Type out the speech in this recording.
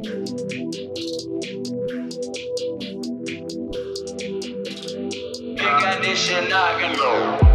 Big addition, I can go.